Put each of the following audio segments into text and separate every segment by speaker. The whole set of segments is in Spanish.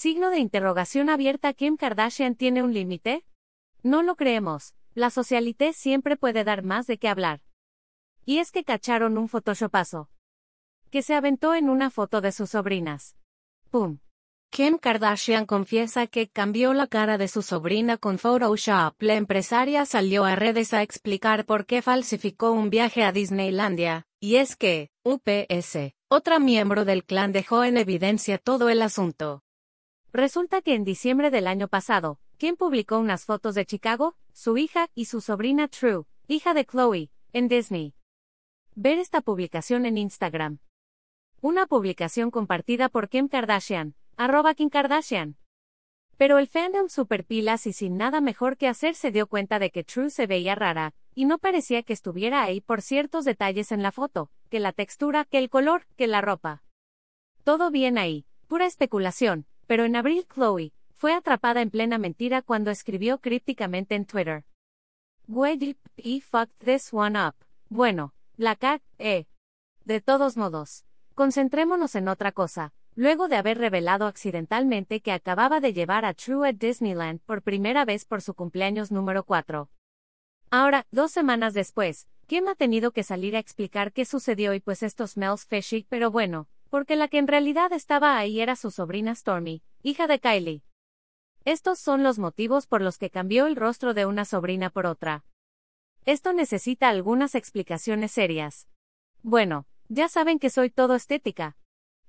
Speaker 1: Signo de interrogación abierta ¿Kim Kardashian tiene un límite? No lo creemos, la socialité siempre puede dar más de qué hablar. Y es que cacharon un photoshopazo. Que se aventó en una foto de sus sobrinas. ¡Pum! Kim Kardashian confiesa que cambió la cara de su sobrina con Photoshop. La empresaria salió a redes a explicar por qué falsificó un viaje a Disneylandia, y es que, UPS, otra miembro del clan dejó en evidencia todo el asunto. Resulta que en diciembre del año pasado, Kim publicó unas fotos de Chicago, su hija y su sobrina True, hija de Chloe, en Disney. Ver esta publicación en Instagram. Una publicación compartida por Kim Kardashian, arroba Kim Kardashian. Pero el fandom super pilas y sin nada mejor que hacer se dio cuenta de que True se veía rara, y no parecía que estuviera ahí por ciertos detalles en la foto, que la textura, que el color, que la ropa. Todo bien ahí, pura especulación, pero en abril Chloe, fue atrapada en plena mentira cuando escribió crípticamente en Twitter. We y fucked this one up. Bueno, la cat, eh. De todos modos, concentrémonos en otra cosa, luego de haber revelado accidentalmente que acababa de llevar a True a Disneyland por primera vez por su cumpleaños número 4. Ahora, dos semanas después, Kim ha tenido que salir a explicar qué sucedió y pues esto smells fishy, pero bueno, porque la que en realidad estaba ahí era su sobrina Stormy, hija de Kylie. Estos son los motivos por los que cambió el rostro de una sobrina por otra. Esto necesita algunas explicaciones serias. Bueno, ya saben que soy todo estética,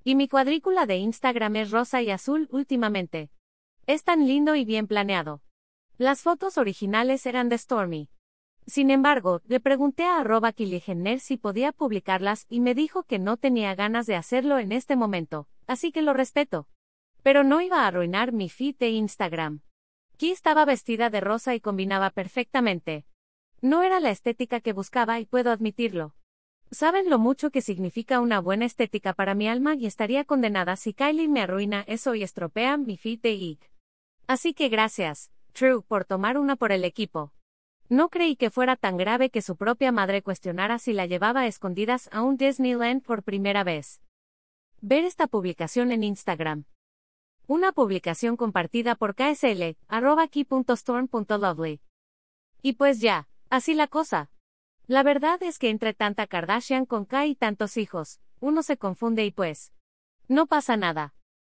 Speaker 1: y mi cuadrícula de Instagram es rosa y azul últimamente. Es tan lindo y bien planeado. Las fotos originales eran de Stormy. Sin embargo, le pregunté a arroba Kiligener si podía publicarlas y me dijo que no tenía ganas de hacerlo en este momento, así que lo respeto. Pero no iba a arruinar mi feed de Instagram. Ki estaba vestida de rosa y combinaba perfectamente. No era la estética que buscaba y puedo admitirlo. Saben lo mucho que significa una buena estética para mi alma y estaría condenada si Kylie me arruina eso y estropea mi feed de Ig. Así que gracias, True, por tomar una por el equipo. No creí que fuera tan grave que su propia madre cuestionara si la llevaba a escondidas a un Disneyland por primera vez. Ver esta publicación en Instagram. Una publicación compartida por KSL, arroba key.storm.lovely. Y pues ya, así la cosa. La verdad es que entre tanta Kardashian con K y tantos hijos, uno se confunde y pues. No pasa nada.